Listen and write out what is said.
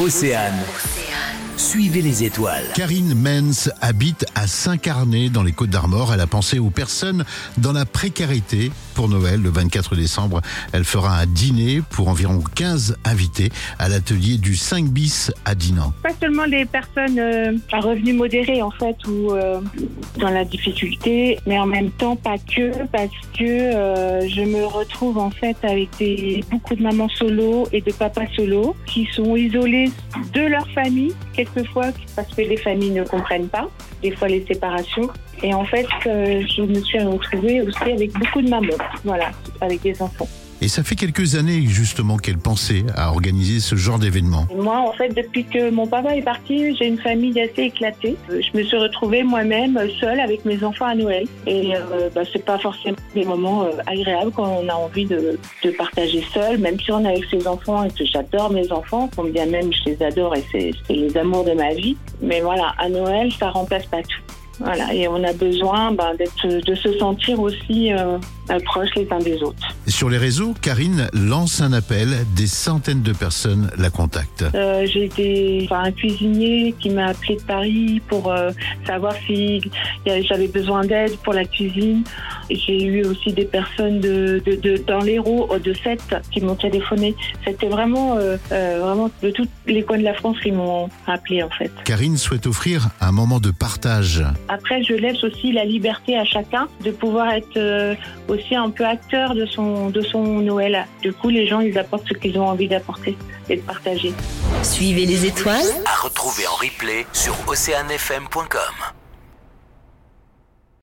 Océane. Suivez les étoiles. Karine Menz habite à Saint-Carnet dans les Côtes d'Armor. Elle a pensé aux personnes dans la précarité. Pour Noël, le 24 décembre, elle fera un dîner pour environ 15 invités à l'atelier du 5 bis à Dinan. Pas seulement les personnes euh, à revenus modérés en fait ou euh, dans la difficulté, mais en même temps pas que parce que euh, je me retrouve en fait avec des, beaucoup de mamans solo et de papas solo qui sont isolés de leur famille quelquefois parce que les familles ne comprennent pas, des fois les séparations. Et en fait, je me suis retrouvée aussi avec beaucoup de mamans, voilà, avec des enfants. Et ça fait quelques années justement qu'elle pensait à organiser ce genre d'événement. Moi, en fait, depuis que mon papa est parti, j'ai une famille assez éclatée. Euh, Je me suis retrouvée moi-même seule avec mes enfants à Noël. Et euh, bah, c'est pas forcément des moments euh, agréables quand on a envie de, de partager seul, même si on est avec ses enfants et que j'adore mes enfants, combien même je les adore et c'est c'est les amours de ma vie. Mais voilà, à Noël, ça remplace pas tout. Voilà, et on a besoin bah, de se sentir aussi euh, proches les uns des autres. Sur les réseaux, Karine lance un appel. Des centaines de personnes la contactent. Euh, j'ai été enfin, un cuisinier qui m'a appelé de Paris pour euh, savoir si j'avais besoin d'aide pour la cuisine. J'ai eu aussi des personnes de, de, de- dans l'Hérault de Sète qui m'ont téléphoné. C'était vraiment, euh, vraiment de tous les coins de la France qui m'ont appelé en fait. Karine souhaite offrir un moment de partage. Après, je laisse aussi la liberté à chacun de pouvoir être aussi un peu acteur de son, de son Noël. Du coup, les gens, ils apportent ce qu'ils ont envie d'apporter et de partager. Suivez les étoiles. À retrouver en replay sur oceanfm.com.